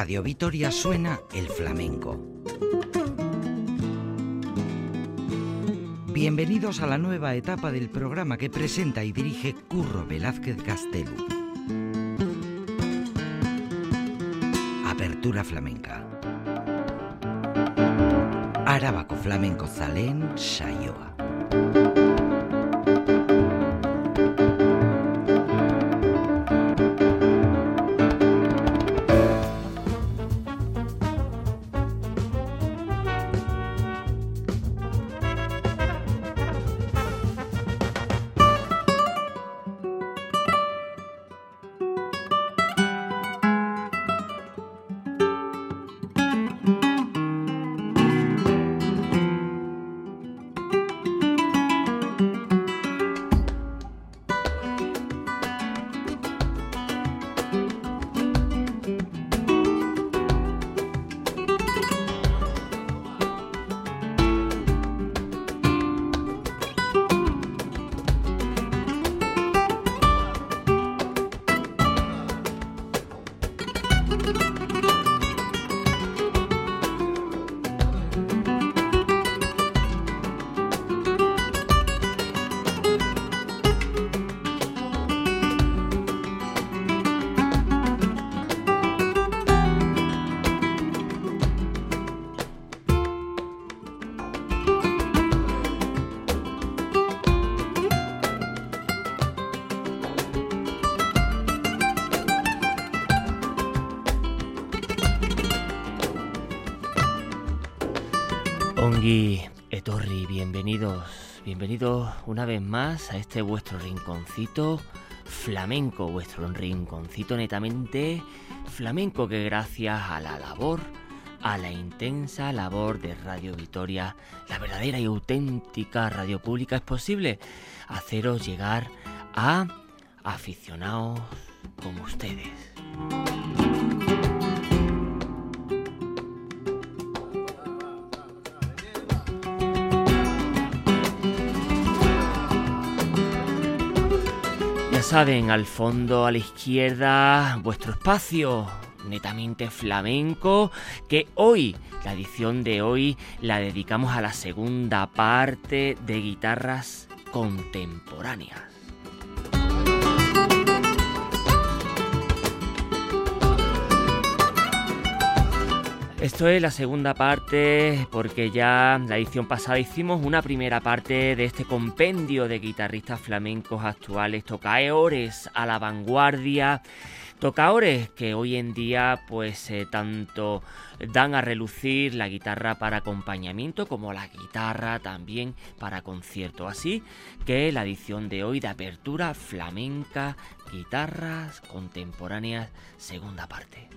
Radio Vitoria suena el flamenco. Bienvenidos a la nueva etapa del programa que presenta y dirige Curro Velázquez Castelu. Apertura flamenca. Arabako flamenco zalen saioa. Ongi, Etorri, bienvenidos, bienvenidos una vez más a este vuestro rinconcito flamenco, vuestro rinconcito netamente flamenco que gracias a la labor, a la intensa labor de Radio Vitoria, la verdadera y auténtica radio pública, es posible haceros llegar a aficionados como ustedes. Saben, al fondo, a la izquierda, vuestro espacio netamente flamenco, que hoy, la edición de hoy, la dedicamos a la segunda parte de guitarras contemporáneas. Esto es la segunda parte porque ya la edición pasada hicimos una primera parte de este compendio de guitarristas flamencos actuales, tocaores a la vanguardia, tocaores que hoy en día pues eh, tanto dan a relucir la guitarra para acompañamiento como la guitarra también para concierto. Así que la edición de hoy de apertura flamenca, guitarras contemporáneas, segunda parte.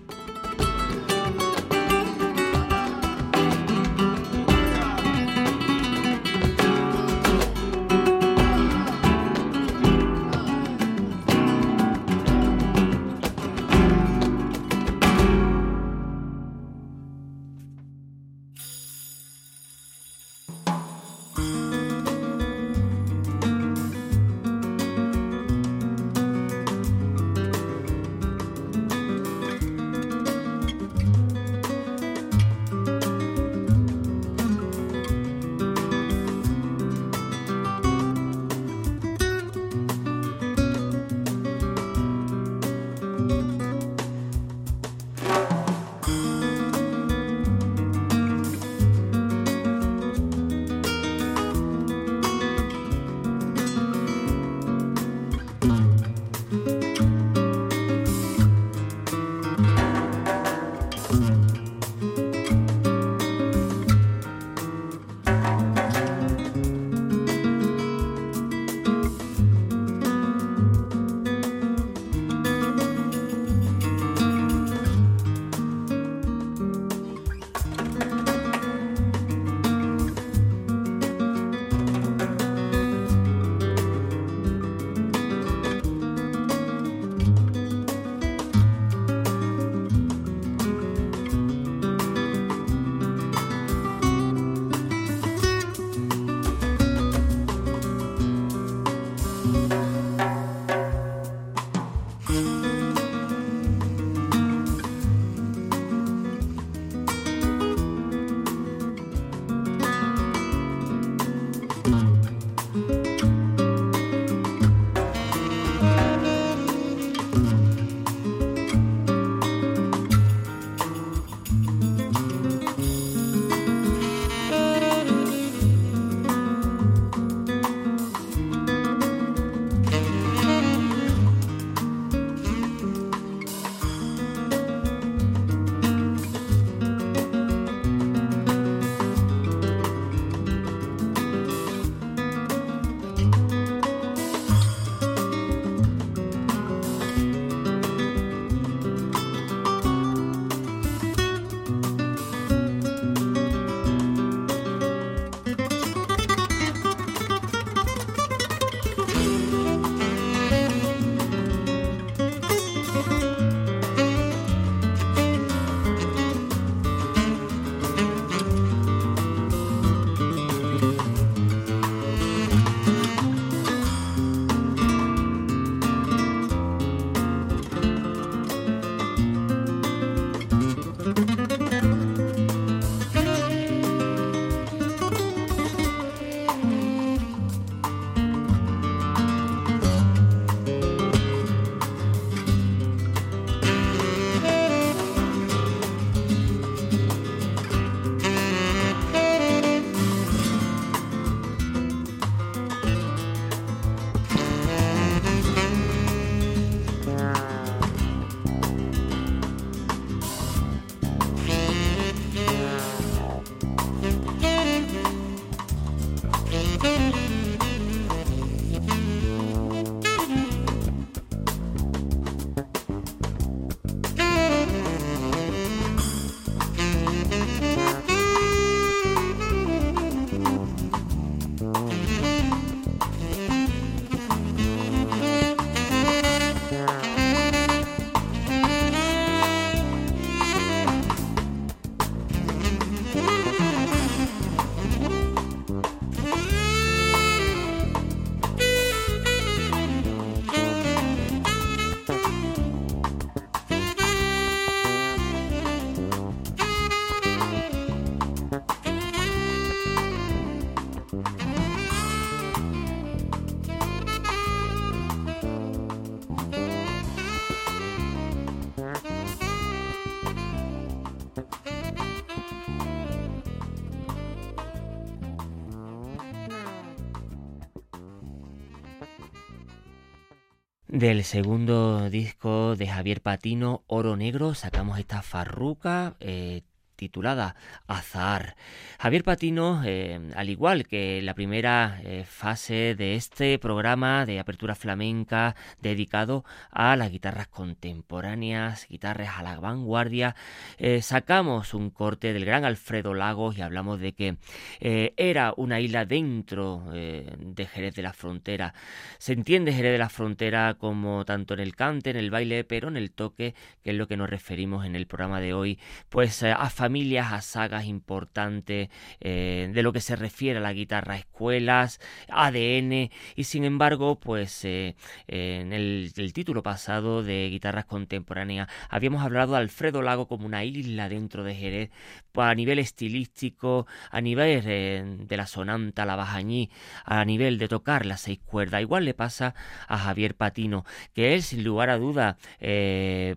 Del segundo disco de Javier Patino, Oro Negro, sacamos esta farruca eh, titulada Azar. Javier Patino, eh, al igual que la primera eh, fase de este programa de apertura flamenca dedicado a las guitarras contemporáneas, guitarras a la vanguardia, eh, sacamos un corte del gran Alfredo Lagos y hablamos de que era una isla dentro de Jerez de la Frontera. Se entiende Jerez de la Frontera como tanto en el cante, en el baile, pero en el toque, que es lo que nos referimos en el programa de hoy, pues a a sagas importantes eh, de lo que se refiere a la guitarra, escuelas, ADN, y sin embargo, pues eh, en el, título pasado de guitarras contemporáneas habíamos hablado de Alfredo Lago como una isla dentro de Jerez, a nivel estilístico, a nivel eh, de la sonanta, la bajañí, a nivel de tocar las seis cuerdas. Igual le pasa a Javier Patino, que es sin lugar a duda,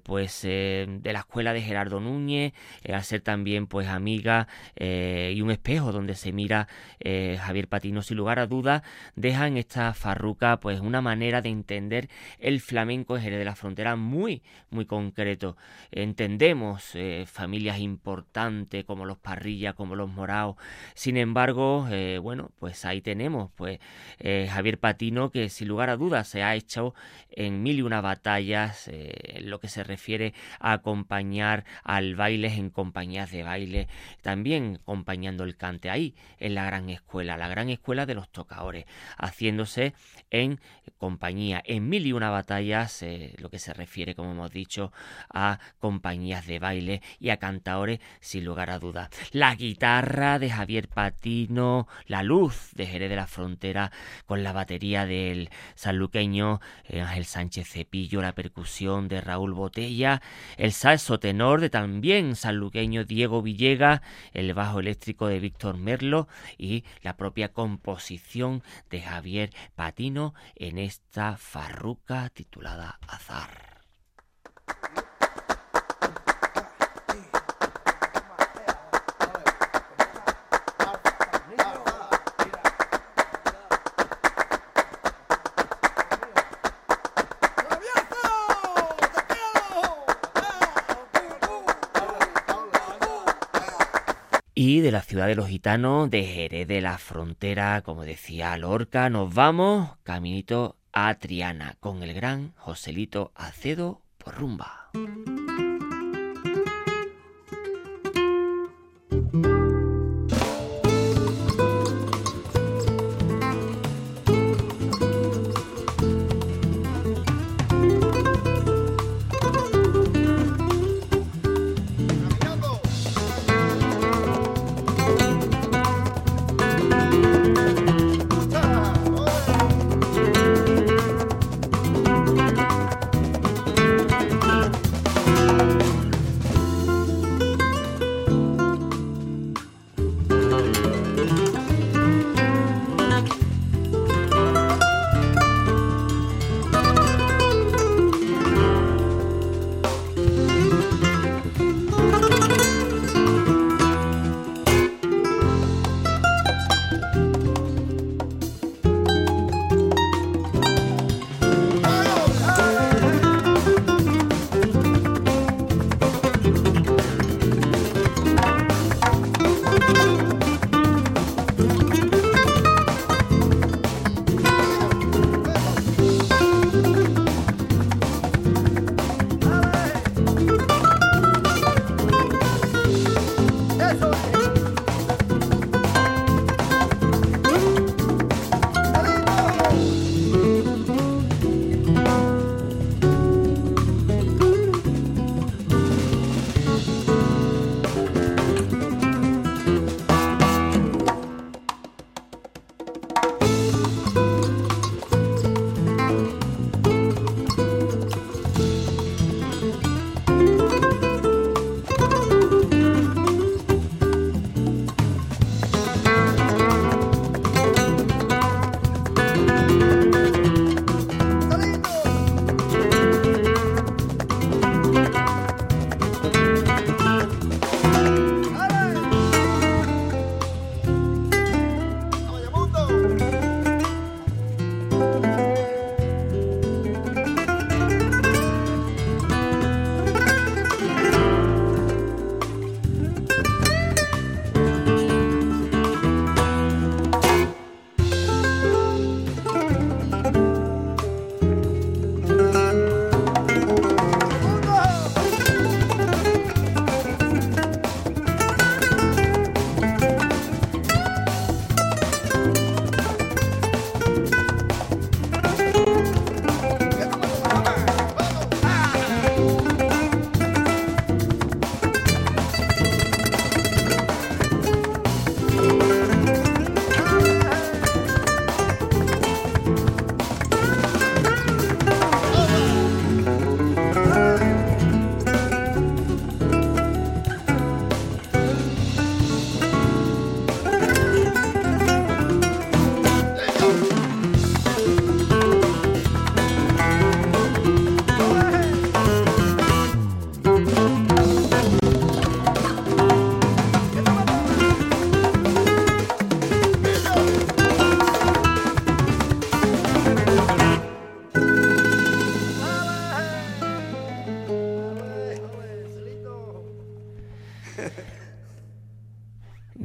pues de la escuela de Gerardo Núñez, al ser también también pues amiga eh, y un espejo donde se mira eh, Javier Patino. Sin lugar a duda deja en esta farruca pues una manera de entender el flamenco en Jerez de la Frontera muy muy concreto. Entendemos eh, familias importantes como los Parrillas como los Moraos. Sin embargo bueno pues ahí tenemos pues Javier Patino que sin lugar a dudas se ha hecho en mil y una batallas en lo que se refiere a acompañar al baile en de baile, también acompañando el cante ahí en la gran escuela, la gran escuela de los tocadores, haciéndose en compañía, en mil y una batallas, eh, lo que se refiere, como hemos dicho, a compañías de baile y a cantadores, sin lugar a dudas. La guitarra de Javier Patino, la luz de Jerez de la Frontera, con la batería del sanluqueño eh, Ángel Sánchez Cepillo, la percusión de Raúl Botella, el salso tenor de también sanluqueño Diego Villega, el bajo eléctrico de Víctor Merlo y la propia composición de Javier Patino en esta farruca titulada Azar. Y de la ciudad de los gitanos, de Jerez de la Frontera, como decía Lorca, nos vamos caminito a Triana con el gran Joselito Acedo por rumba.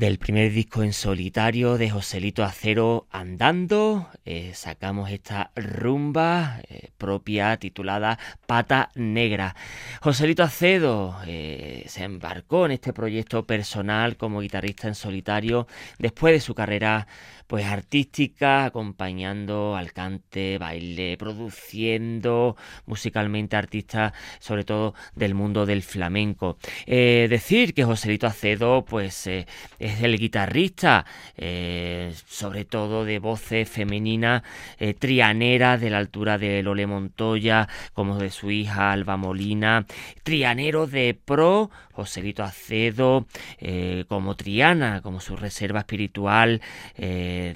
Del primer disco en solitario de Joselito Acero Andando, eh, sacamos esta rumba eh, propia titulada Pata Negra. Joselito Acedo eh, se embarcó en este proyecto personal como guitarrista en solitario después de su carrera pues artística, acompañando al cante, baile, produciendo musicalmente artistas, sobre todo del mundo del flamenco. Eh, decir que Joselito Acedo, pues eh, es el guitarrista, eh, sobre todo de voces femeninas, trianera de la altura de Lole Montoya, como de su hija Alba Molina, trianero de pro, Joselito Acedo, como Triana, como su reserva espiritual,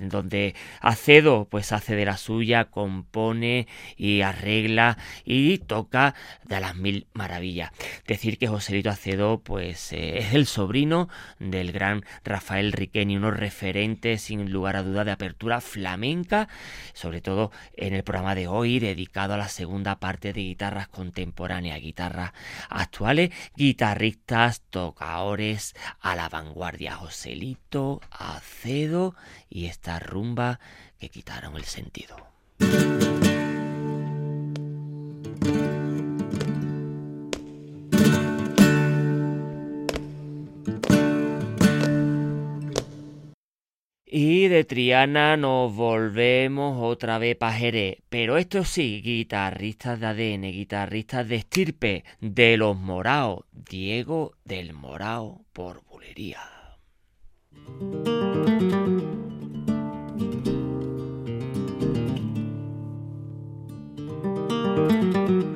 donde Acedo pues hace de la suya, compone y arregla y toca de las mil maravillas. Decir que Joselito Acedo pues eh, es el sobrino del gran Rafael Riqueni, unos referentes sin lugar a duda de apertura flamenca, sobre todo en el programa de hoy dedicado a la segunda parte de guitarras contemporáneas, guitarras actuales, guitarristas, tocadores a la vanguardia, Joselito Acedo y esta rumba que quitaron el sentido. Y de Triana nos volvemos otra vez para Jerez. Pero esto sí, guitarristas de ADN, guitarristas de estirpe de los Moraos. Diego del Morao por bulería. Música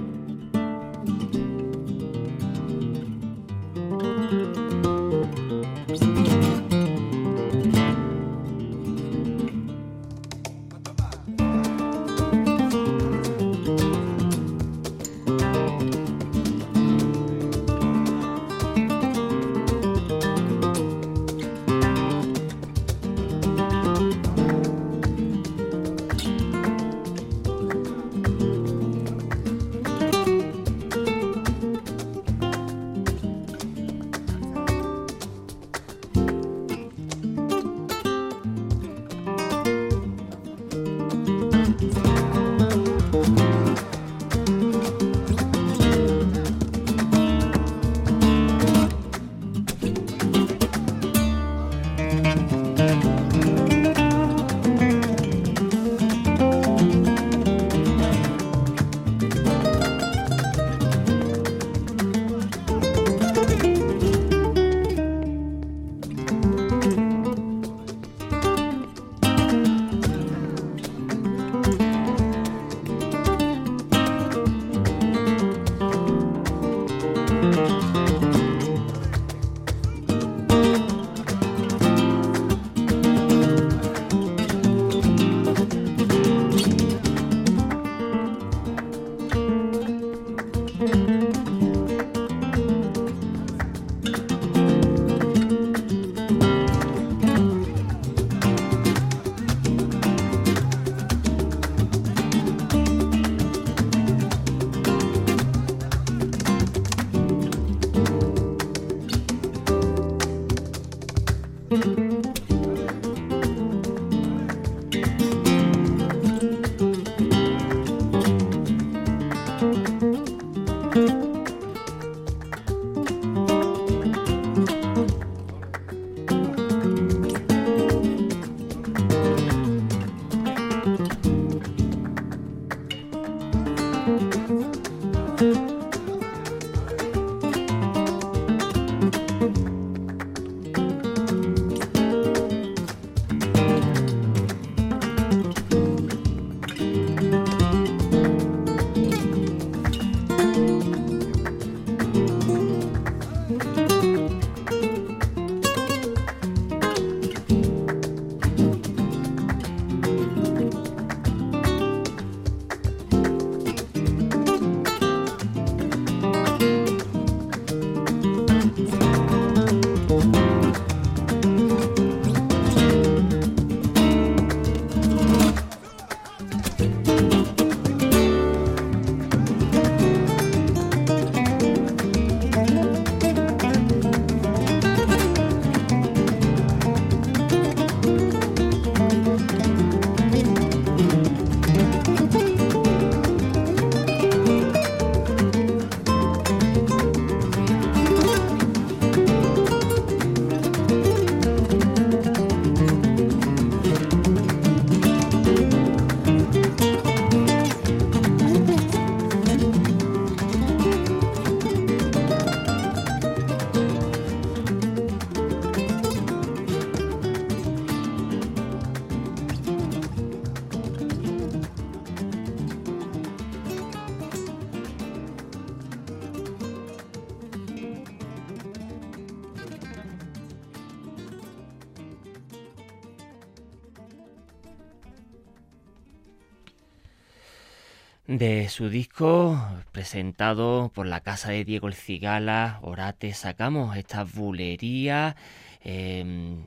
su disco presentado por la casa de Diego El Cigala, Orate, sacamos esta bulería em,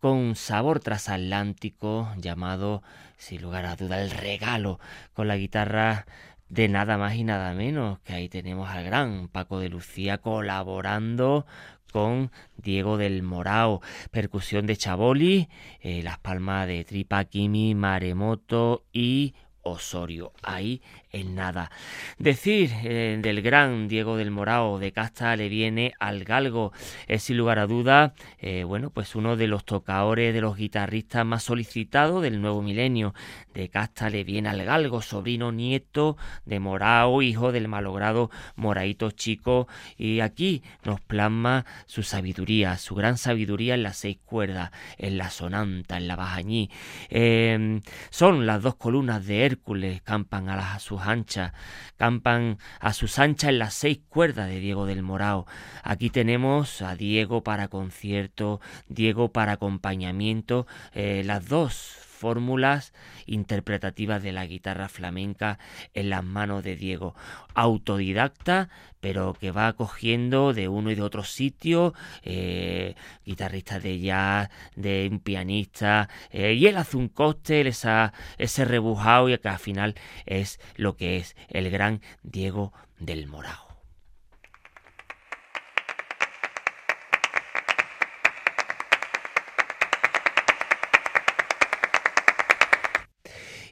con un sabor transatlántico llamado, sin lugar a duda, el regalo, con la guitarra de nada más y nada menos, que ahí tenemos al gran Paco de Lucía colaborando con Diego del Morao, percusión de Chaboli, eh, las palmas de Tripa, Kimi, Maremoto y Osorio. Ahí en nada. Decir eh, del gran Diego del Morao de Casta le viene al galgo. Es sin lugar a duda, eh, bueno, pues uno de los tocadores, de los guitarristas más solicitados del nuevo milenio. De Casta le viene al galgo, sobrino nieto de Morao, hijo del malogrado Moraito Chico. Y aquí nos plasma su sabiduría, su gran sabiduría en las seis cuerdas, en la sonanta, en la bajañí. Em, son las dos columnas de Hércules, campan a, las, a sus anchas, campan a sus anchas en las seis cuerdas de Diego del Morao. Aquí tenemos a Diego para concierto, Diego para acompañamiento, eh, las dos fórmulas interpretativas de la guitarra flamenca en las manos de Diego. Autodidacta, pero que va cogiendo de uno y de otro sitio, eh, guitarrista de jazz, de un pianista, eh, y él hace un cóctel, esa, ese rebujado, y que al final es lo que es el gran Diego del Morao.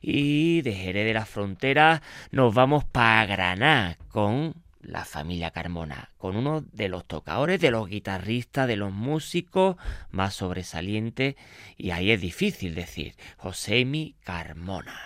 Y de Jerez de la Frontera nos vamos para Granada con la familia Carmona, con uno de los tocadores, de los guitarristas, de los músicos más sobresalientes, y ahí es difícil decir, Josemi Carmona.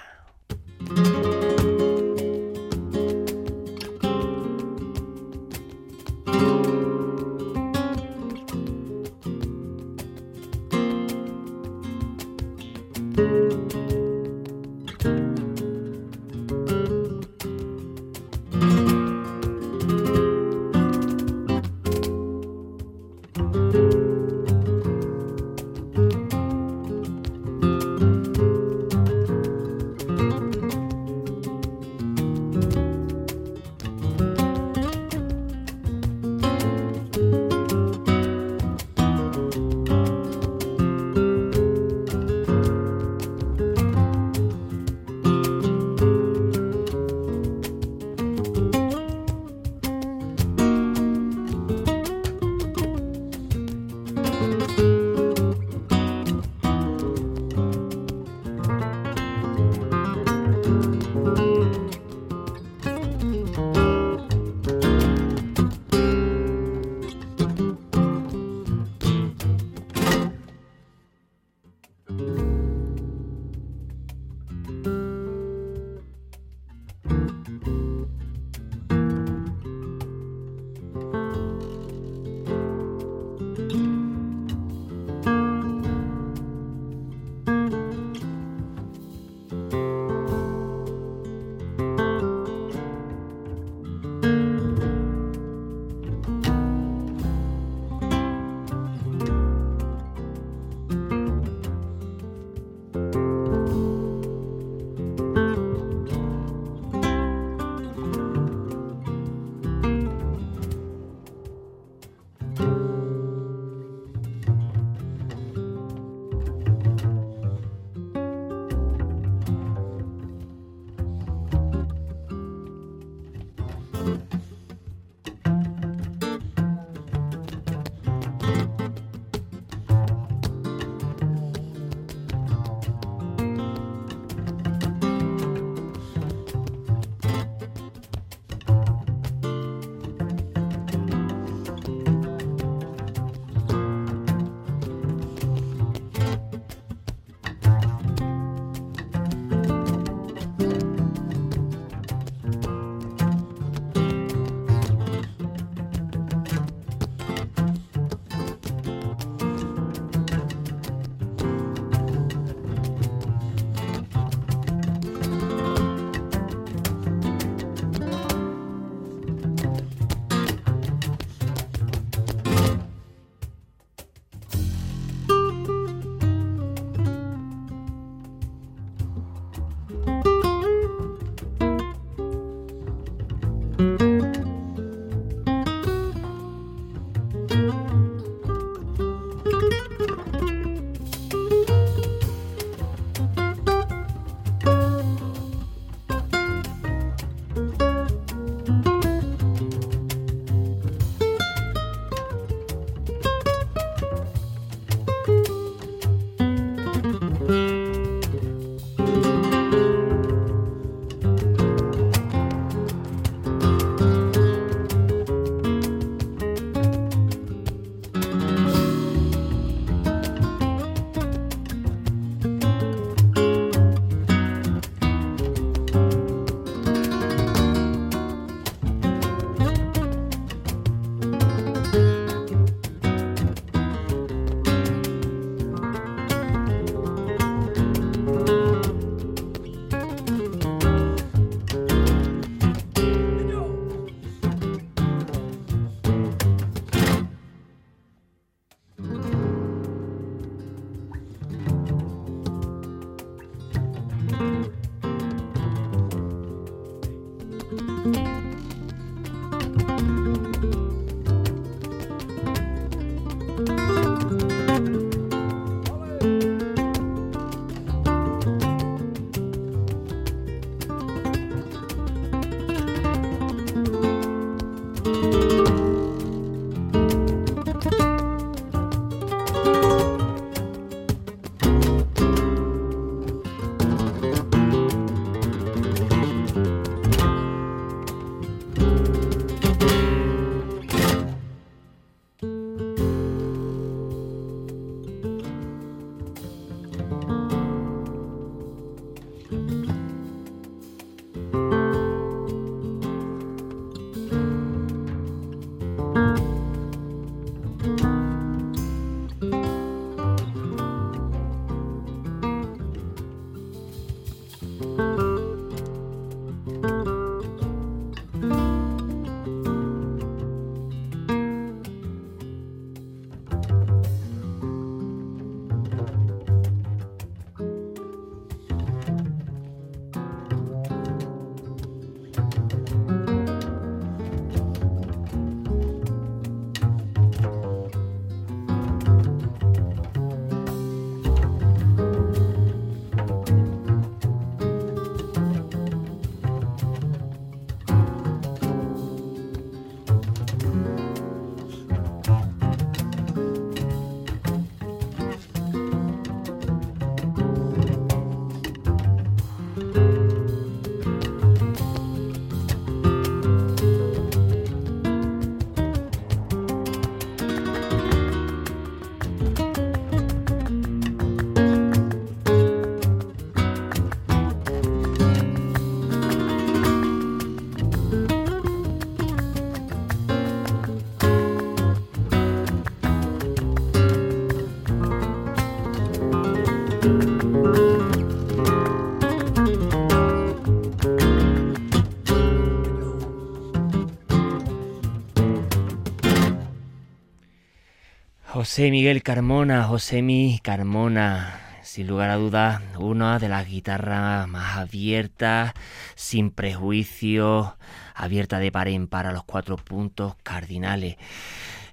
José Miguel Carmona, José Mi Carmona, sin lugar a dudas, una de las guitarras más abiertas, sin prejuicios, abierta de par en par a los cuatro puntos cardinales.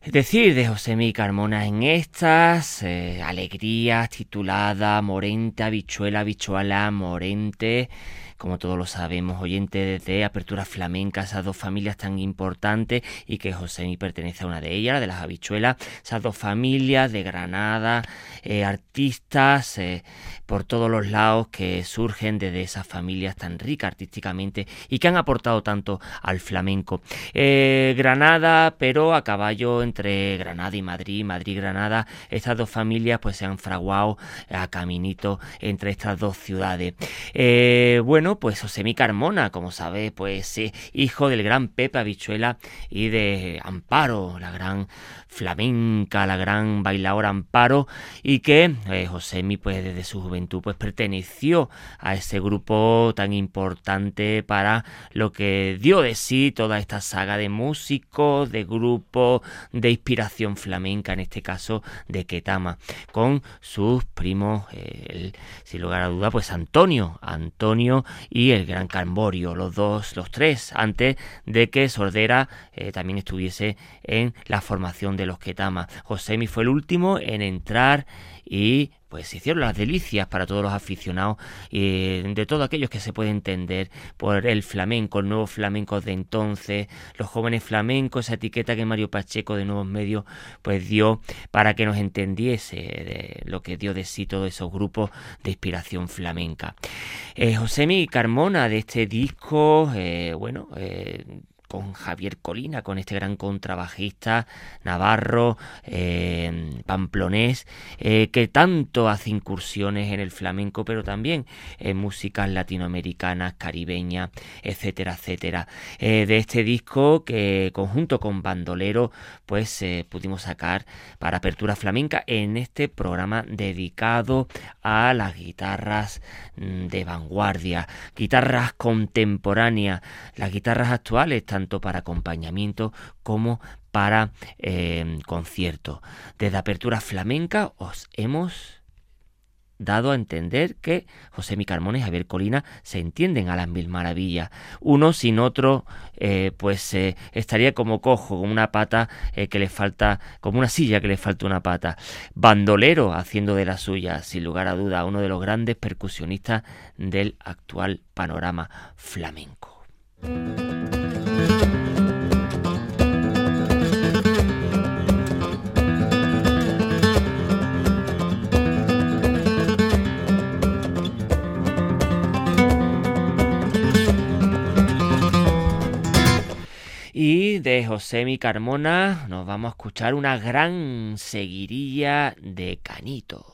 Es decir, de José Mi Carmona en estas eh, alegrías titulada Morente, Habichuela, Habichuala, Morente como todos lo sabemos, oyente de Apertura Flamenca, esas dos familias tan importantes y que José pertenece a una de ellas, de las habichuelas, esas dos familias de Granada, eh, artistas eh, por todos los lados que surgen desde esas familias tan ricas artísticamente y que han aportado tanto al flamenco. Eh, Granada, pero a caballo entre Granada y Madrid, Madrid-Granada, estas dos familias pues se han fraguado a caminito entre estas dos ciudades. bueno, pues Josemi Carmona, como sabe, pues hijo del gran Pepe Habichuela y de Amparo, la gran flamenca, la gran bailadora Amparo, y que eh, Josemi, pues desde su juventud, pues perteneció a ese grupo tan importante para lo que dio de sí toda esta saga de músicos, de grupos, de inspiración flamenca, en este caso de Ketama, con sus primos, eh, sin lugar a duda, pues Antonio, Antonio y el gran Camborio, los dos, los tres, antes de que Sordera eh, también estuviese en la formación de los Ketama. Josemi fue el último en entrar y pues hicieron las delicias para todos los aficionados y de todos aquellos que se puede entender por el flamenco, el nuevo flamenco de entonces, los jóvenes flamencos, esa etiqueta que Mario Pacheco de Nuevos Medios pues dio para que nos entendiese de lo que dio de sí todos esos grupos de inspiración flamenca. Eh, Josemi Carmona de este disco, eh, bueno, eh, con Javier Colina, con este gran contrabajista navarro, eh, pamplonés, eh, que tanto hace incursiones en el flamenco, pero también en músicas latinoamericanas, caribeñas, etcétera, etcétera. Eh, de este disco que conjunto con Bandolero, pues pudimos sacar para Apertura Flamenca en este programa dedicado a las guitarras mm, de vanguardia, guitarras contemporáneas, las guitarras actuales, tanto para acompañamiento como para eh, conciertos. Desde Apertura Flamenca os hemos dado a entender que José Mi Carmona y Javier Colina se entienden a las mil maravillas. Uno sin otro, eh, pues eh, estaría como cojo, como una pata que le falta, como una silla que le falta una pata. Bandolero haciendo de la suya, sin lugar a duda, uno de los grandes percusionistas del actual panorama flamenco. Y de José Mi Carmona nos vamos a escuchar una gran seguirilla de Canito.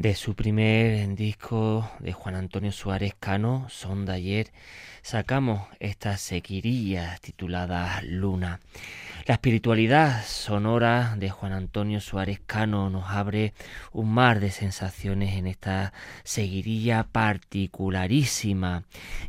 De su primer disco de Juan Antonio Suárez Cano, Son de ayer, sacamos esta seguirilla titulada Luna. La espiritualidad sonora de Juan Antonio Suárez Cano nos abre un mar de sensaciones en esta seguirilla particularísima.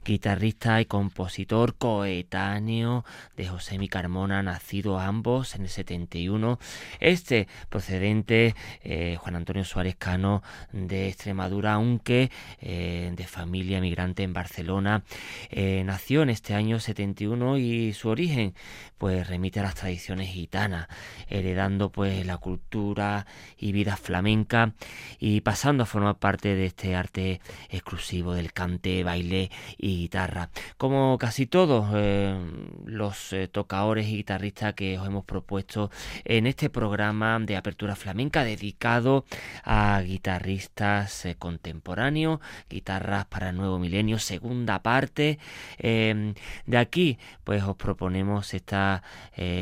Guitarrista y compositor coetáneo de José Mi Carmona, nacido ambos en el 71. Este procedente, eh, Juan Antonio Suárez Cano, de Extremadura, aunque eh, de familia migrante en Barcelona. Eh, nació en este año 71 y su origen pues remite a las tradiciones gitanas, heredando pues la cultura y vida flamenca y pasando a formar parte de este arte exclusivo del cante, baile y guitarra. Como casi todos eh, los eh, tocadores y guitarristas que os hemos propuesto en este programa de apertura flamenca dedicado a guitarristas eh, contemporáneos, guitarras para el nuevo milenio, segunda parte. de aquí pues os proponemos esta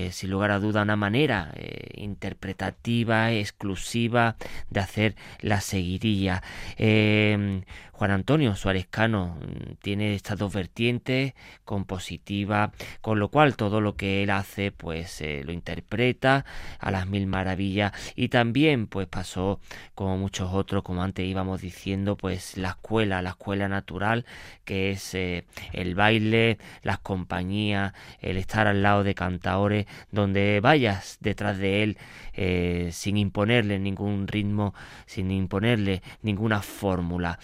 eh, sin lugar a duda, una manera eh, interpretativa, exclusiva de hacer la seguidilla. Eh, Juan Antonio Suárez Cano mm, tiene estas dos vertientes, compositiva, con lo cual todo lo que él hace pues eh, lo interpreta a las mil maravillas. Y también pues pasó como muchos otros, como antes íbamos diciendo, pues la escuela, la escuela natural que es eh, el baile, las compañías, el estar al lado de cantaores, donde vayas detrás de él eh, sin imponerle ningún ritmo, sin imponerle ninguna fórmula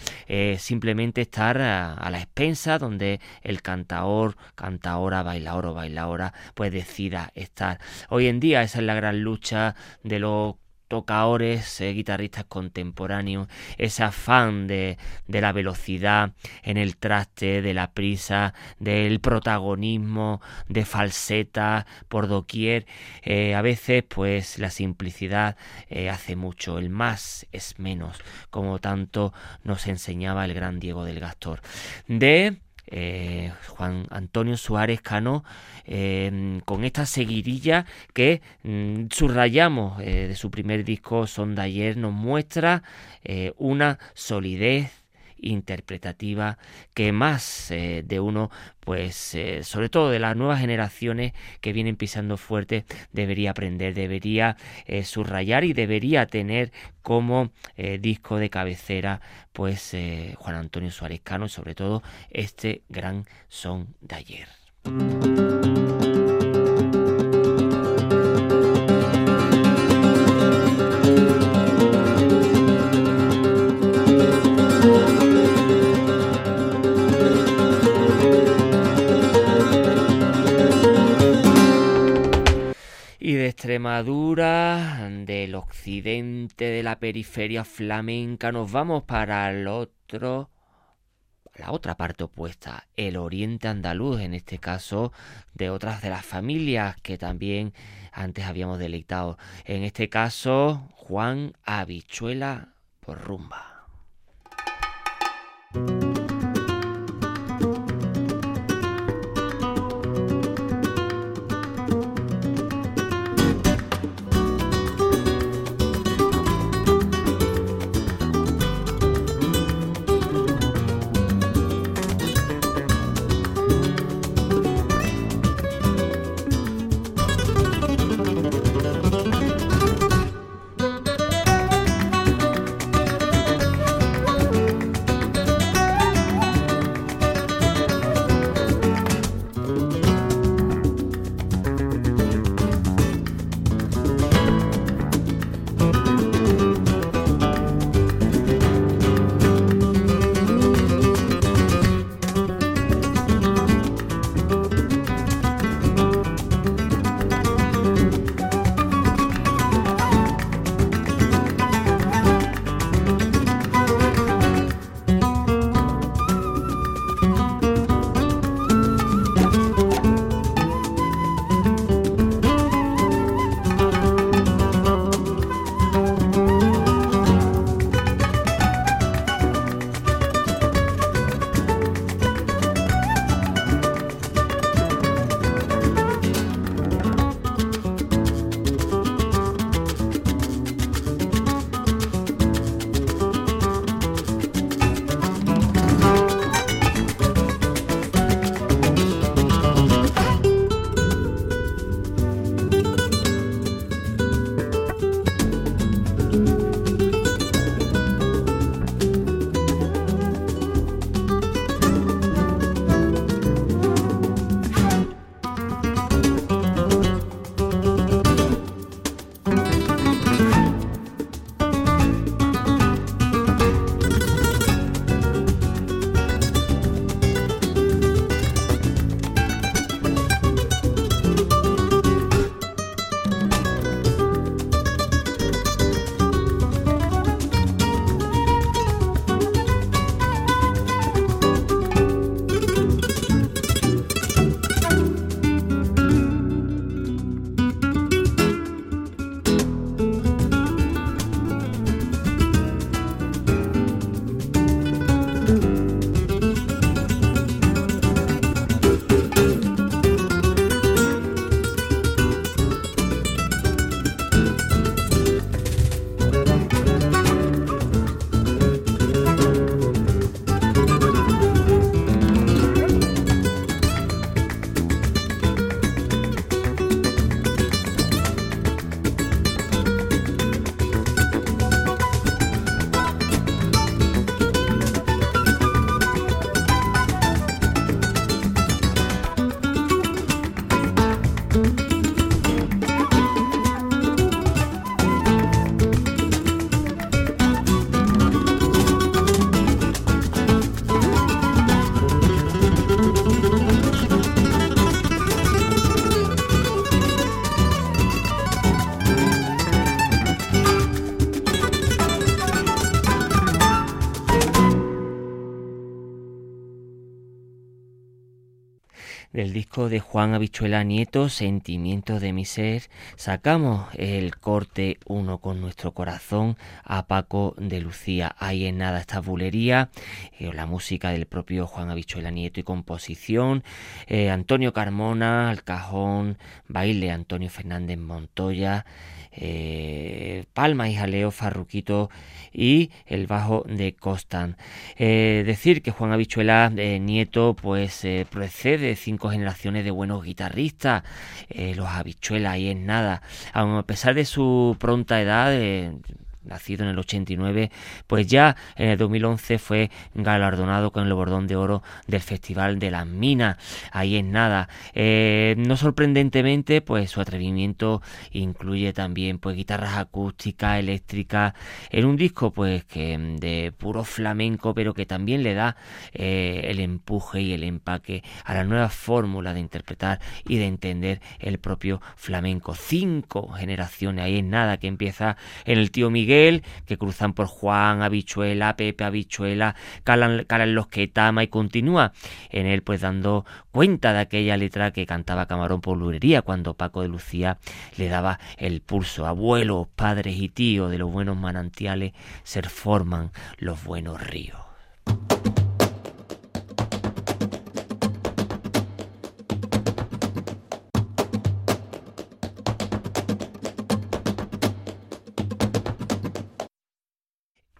simplemente estar a, la expensa donde el cantaor, cantaora, bailaor o bailaora pues decida estar. Hoy en día esa es la gran lucha de los tocadores, eh, guitarristas contemporáneos, ese afán de, de, la velocidad en el traste, de la prisa, del protagonismo, de falseta por doquier. Eh, a veces, pues, la simplicidad eh, hace mucho, el más es menos, como tanto nos enseñaba el gran Diego del Gastor. De eh, Juan Antonio Suárez Cano, eh, con esta seguidilla que mm, subrayamos eh, de su primer disco Son ayer, nos muestra una solidez interpretativa que más eh, de uno, pues eh, sobre todo de las nuevas generaciones que vienen pisando fuerte, debería aprender, debería eh, subrayar y debería tener como disco de cabecera, pues Juan Antonio Suárez Cano y sobre todo este gran son de ayer. Extremadura, del occidente de la periferia flamenca, nos vamos para el otro, la otra parte opuesta, el oriente andaluz, en este caso de otras de las familias que también antes habíamos deleitado. En este caso, Juan Habichuela por rumba. De Juan Habichuela Nieto, Sentimientos de mi ser, sacamos el corte uno con nuestro corazón a Paco de Lucía. Ahí en nada esta bulería, eh, la música del propio Juan Habichuela Nieto y composición, eh, Antonio Carmona, al cajón, baile Antonio Fernández Montoya, eh, Palma y Jaleo Farruquito y el bajo de Costan. Eh, decir que Juan Habichuela eh, Nieto pues procede de cinco generaciones de buenos guitarristas, los Habichuelas ahí es nada, a pesar de su pronta edad, nacido en el 89, pues ya en el 2011 fue galardonado con el bordón de oro del Festival de las Minas. Ahí es nada. Eh, no sorprendentemente, pues su atrevimiento incluye también pues guitarras acústicas, eléctricas, en un disco pues que de puro flamenco, pero que también le da eh, el empuje y el empaque a la nueva fórmula de interpretar y de entender el propio flamenco. Cinco generaciones, ahí es nada, que empieza en el tío Miguel que cruzan por Juan, Habichuela, Pepe, Habichuela, calan, calan los que tama y continúa en él pues dando cuenta de aquella letra que cantaba Camarón por Lurería cuando Paco de Lucía le daba el pulso. Abuelos, padres y tíos de los buenos manantiales se forman los buenos ríos.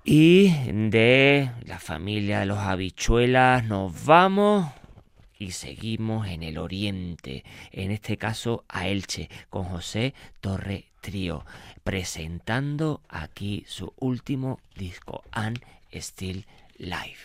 Y de la familia de los habichuelas nos vamos y seguimos en el oriente, en este caso a Elche, con José Torre Trío, presentando aquí su último disco, And Still Life.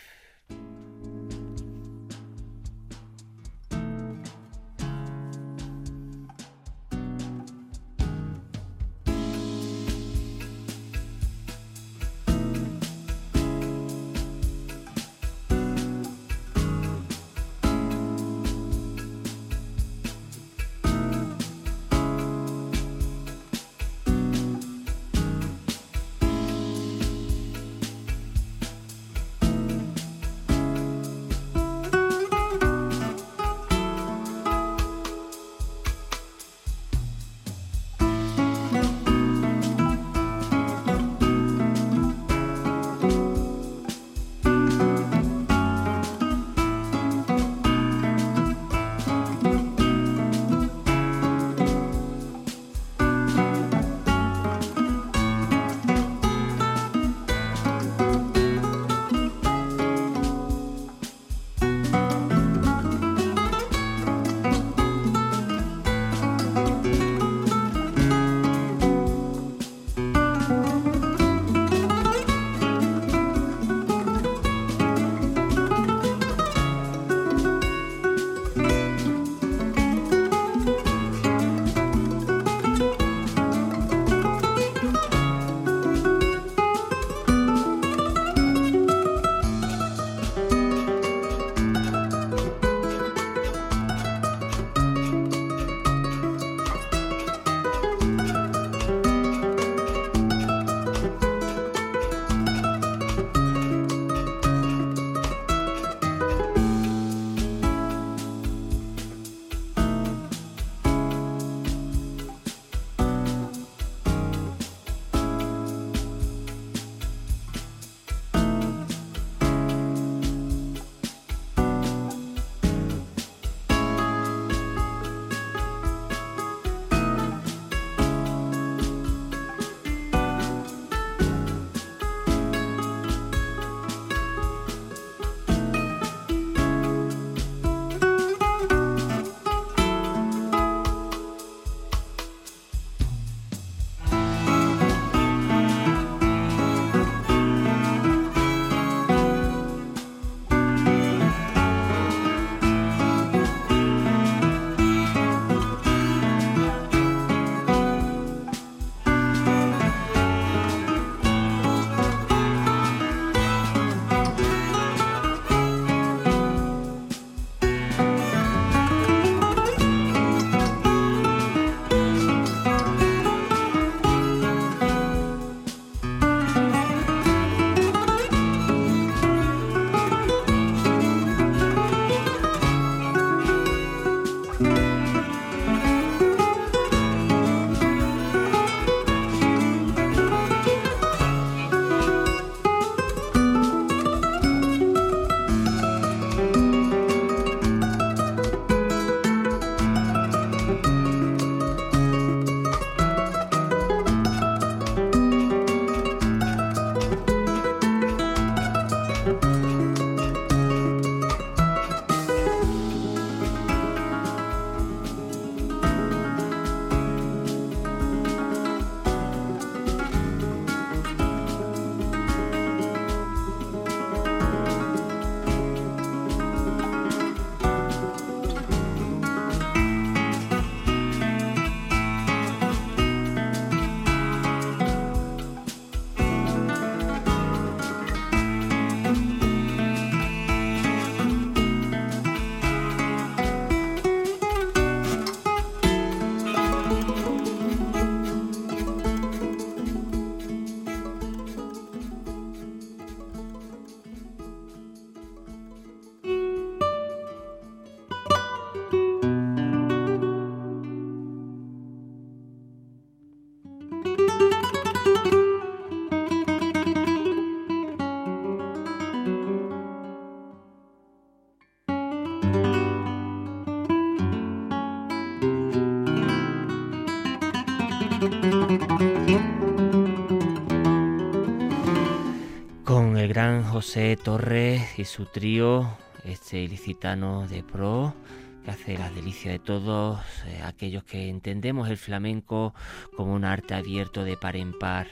José Torres y su trío, este ilicitano de pro, que hace las delicias de todos eh, aquellos que entendemos el flamenco como un arte abierto de par en par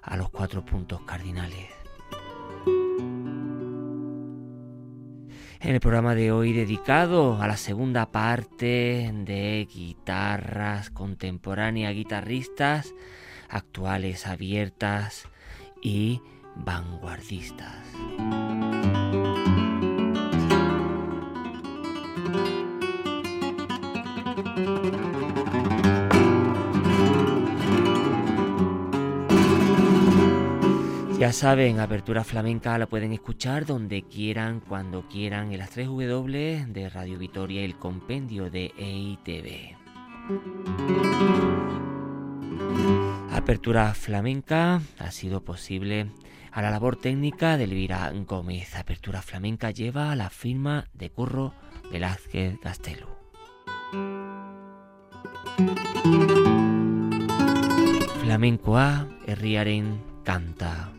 a los cuatro puntos cardinales. En el programa de hoy dedicado a la segunda parte de guitarras contemporáneas, guitarristas actuales, abiertas y vanguardistas. Ya saben, Apertura Flamenca la pueden escuchar donde quieran, cuando quieran, en las 3 W de Radio Vitoria y el compendio de EITV. Apertura Flamenca ha sido posible a la labor técnica de Elvira Gómez. Apertura Flamenca lleva la firma de Curro Velázquez Castelo. Flamencoa herriaren canta.